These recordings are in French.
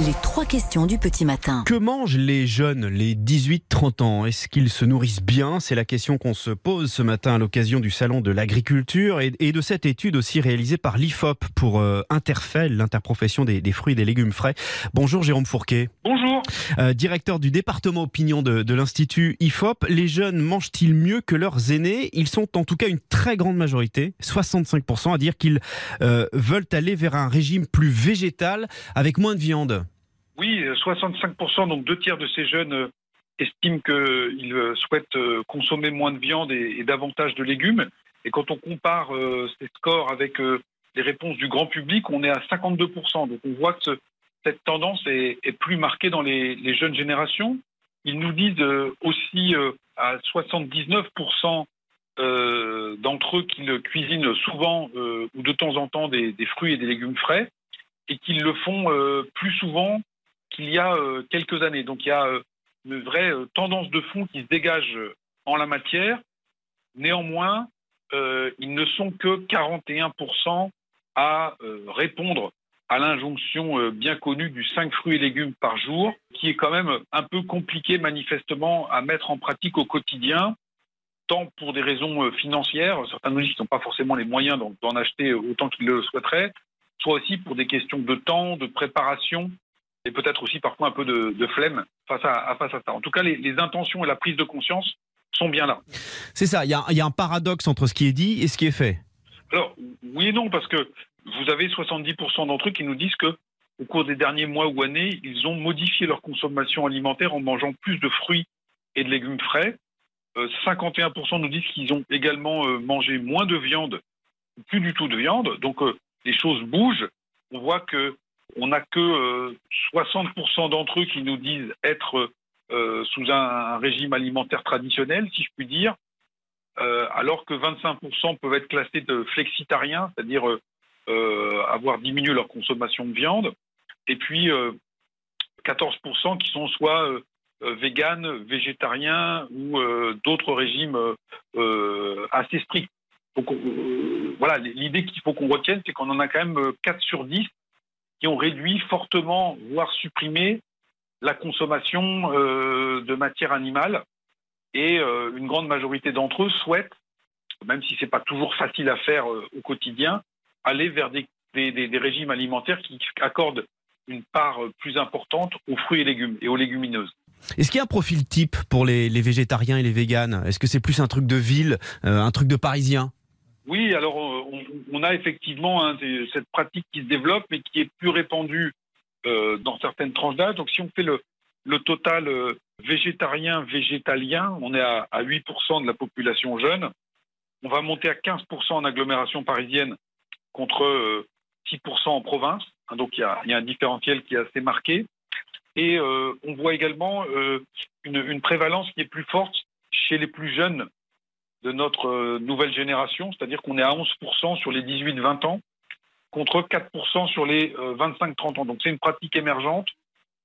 Les trois questions du petit matin. Que mangent les jeunes, les 18-30 ans? Est-ce qu'ils se nourrissent bien? C'est la question qu'on se pose ce matin à l'occasion du Salon de l'agriculture et, de cette étude aussi réalisée par l'IFOP pour euh, Interfel, l'interprofession des, fruits et des légumes frais. Bonjour Jérôme Fourquet. Bonjour. Euh, directeur du département opinion de, de l'Institut IFOP. Les jeunes mangent-ils mieux que leurs aînés? Ils sont en tout cas une très grande majorité, 65%, à dire qu'ils euh, veulent aller vers un régime plus végétal avec moins de viande. Oui, 65%, donc deux tiers de ces jeunes euh, estiment qu'ils euh, souhaitent euh, consommer moins de viande et, davantage de légumes. Et quand on compare ces scores avec les réponses du grand public, on est à 52%. Donc on voit que cette tendance est, plus marquée dans les, jeunes générations. Ils nous disent aussi à 79% d'entre eux qu'ils cuisinent souvent ou de temps en temps des, fruits et des légumes frais et qu'ils le font plus souvent qu'il y a euh, quelques années. Donc il y a euh, une vraie euh, tendance de fond qui se dégage en la matière. Néanmoins, ils ne sont que 41% à répondre à l'injonction bien connue du 5 fruits et légumes par jour, qui est quand même un peu compliqué manifestement à mettre en pratique au quotidien, tant pour des raisons financières, certains qu'ils n'ont pas forcément les moyens d'en acheter autant qu'ils le souhaiteraient, soit aussi pour des questions de temps, de préparation et peut-être aussi parfois un peu de, flemme face à, face à ça. En tout cas, les, intentions et la prise de conscience sont bien là. C'est ça, il y, a un paradoxe entre ce qui est dit et ce qui est fait. Alors, oui et non, parce que vous avez 70% d'entre eux qui nous disent que au cours des derniers mois ou années, ils ont modifié leur consommation alimentaire en mangeant plus de fruits et de légumes frais. 51% euh, nous disent qu'ils ont également euh, mangé moins de viande, plus du tout de viande. Donc, euh, les choses bougent. On voit que on n'a que 60% euh, d'entre eux qui nous disent être euh, sous un, régime alimentaire traditionnel, si je puis dire, euh, alors que 25% peuvent être classés de flexitariens, c'est-à-dire avoir diminué leur consommation de viande, et puis 14% qui sont soit véganes, végétariens ou d'autres régimes assez stricts. Donc voilà, l'idée qu'il faut qu'on retienne, c'est qu'on en a quand même 4 sur 10 qui ont réduit fortement, voire supprimé la consommation euh, de matière animale. Et euh, une grande majorité d'entre eux souhaitent, même si ce n'est pas toujours facile à faire euh, au quotidien, aller vers des, régimes alimentaires qui accordent une part plus importante aux fruits et légumes et aux légumineuses. Est-ce qu'il y a un profil type pour les, végétariens et les véganes? Est-ce que c'est plus un truc de ville, un truc de parisien? Oui, alors on, a effectivement hein, cette pratique qui se développe et qui est plus répandue euh, dans certaines tranches d'âge. Donc si on fait le, total euh, végétarien-végétalien, on est à, 8% de la population jeune. On va monter à 15% en agglomération parisienne contre 6% euh, en province. Hein, donc il y, a, un différentiel qui est assez marqué. Et on voit également une prévalence qui est plus forte chez les plus jeunes de notre euh, nouvelle génération, c'est-à-dire qu'on est à 11% sur les 18-20 ans contre 4% sur les 25-30 euh, ans. Donc c'est une pratique émergente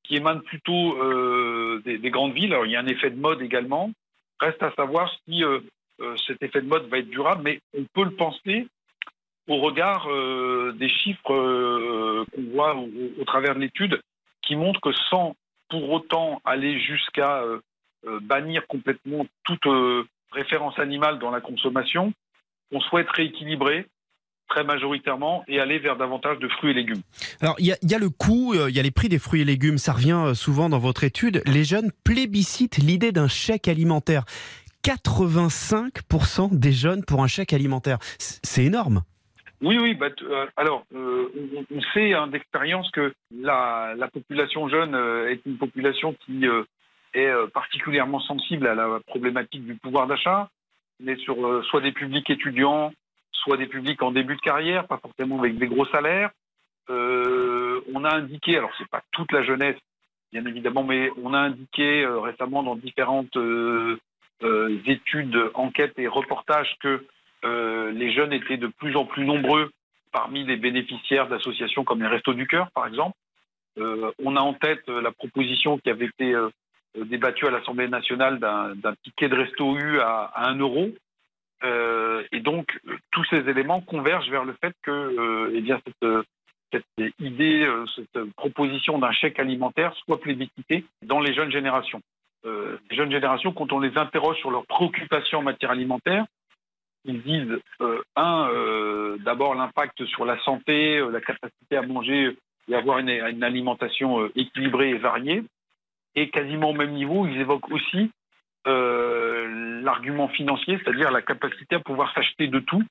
qui émane plutôt euh, des, grandes villes. Alors il y a un effet de mode également. Reste à savoir si cet effet de mode va être durable, mais on peut le penser au regard des chiffres qu'on voit au, travers de l'étude qui montrent que sans pour autant aller jusqu'à bannir complètement toute référence animale dans la consommation, on souhaite rééquilibrer très majoritairement et aller vers davantage de fruits et légumes. Alors il y, a le coût, euh, il y a les prix des fruits et légumes, ça revient euh, souvent dans votre étude. Les jeunes plébiscitent l'idée d'un chèque alimentaire. 85% des jeunes pour un chèque alimentaire. C'est énorme. Oui, oui. Bah, euh, alors, on, sait hein, d'expérience que la, population jeune est une population qui est euh, particulièrement sensible à la problématique du pouvoir d'achat. On est sur euh, soit des publics étudiants, soit des publics en début de carrière, pas forcément avec des gros salaires. Euh, on a indiqué, alors c'est pas toute la jeunesse, bien évidemment, mais on a indiqué récemment dans différentes études, enquêtes et reportages que les jeunes étaient de plus en plus nombreux parmi les bénéficiaires d'associations comme les Restos du Cœur, par exemple. on a en tête la proposition qui avait été débattu à l'Assemblée nationale d'un ticket de resto U à, 1 euro. et donc, tous ces éléments convergent vers le fait que eh bien, cette, idée, cette proposition d'un chèque alimentaire soit plébiscitée dans les jeunes générations. les jeunes générations, quand on les interroge sur leurs préoccupations en matière alimentaire, ils disent, un, d'abord l'impact sur la santé, la capacité à manger et avoir une alimentation équilibrée et variée. Et quasiment au même niveau, ils évoquent aussi euh, l'argument financier, c'est-à-dire la capacité à pouvoir s'acheter de tout,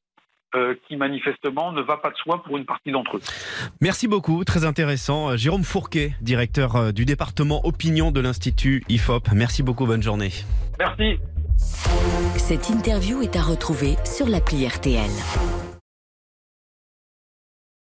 euh, qui manifestement ne va pas de soi pour une partie d'entre eux. Merci beaucoup, très intéressant. Euh, Jérôme Fourquet, directeur du département opinion de l'Institut IFOP. Merci beaucoup, bonne journée. Merci. Cette interview est à retrouver sur l'appli RTL.